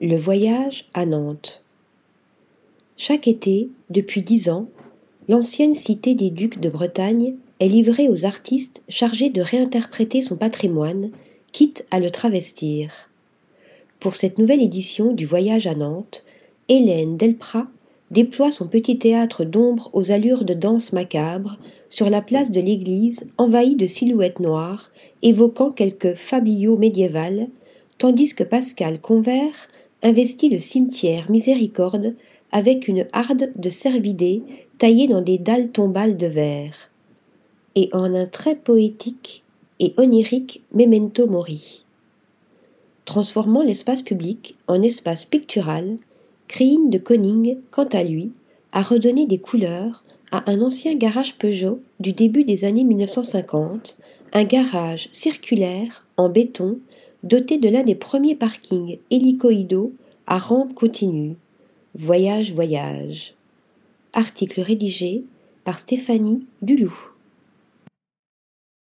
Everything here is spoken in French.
Le voyage à Nantes. Chaque été, depuis dix ans, l'ancienne cité des ducs de Bretagne est livrée aux artistes chargés de réinterpréter son patrimoine, quitte à le travestir. Pour cette nouvelle édition du Voyage à Nantes, Hélène Delprat déploie son petit théâtre d'ombre aux allures de danse macabre sur la place de l'église envahie de silhouettes noires évoquant quelques fabliaux médiévales, tandis que Pascal Convert investit le cimetière Miséricorde avec une harde de cervidés taillée dans des dalles tombales de verre, et en un très poétique et onirique memento mori. Transformant l'espace public en espace pictural, Krine de Koning, quant à lui, a redonné des couleurs à un ancien garage Peugeot du début des années 1950, un garage circulaire en béton doté de l'un des premiers parkings hélicoïdaux à rampe continue. Voyage, voyage. Article rédigé par Stéphanie Dulou.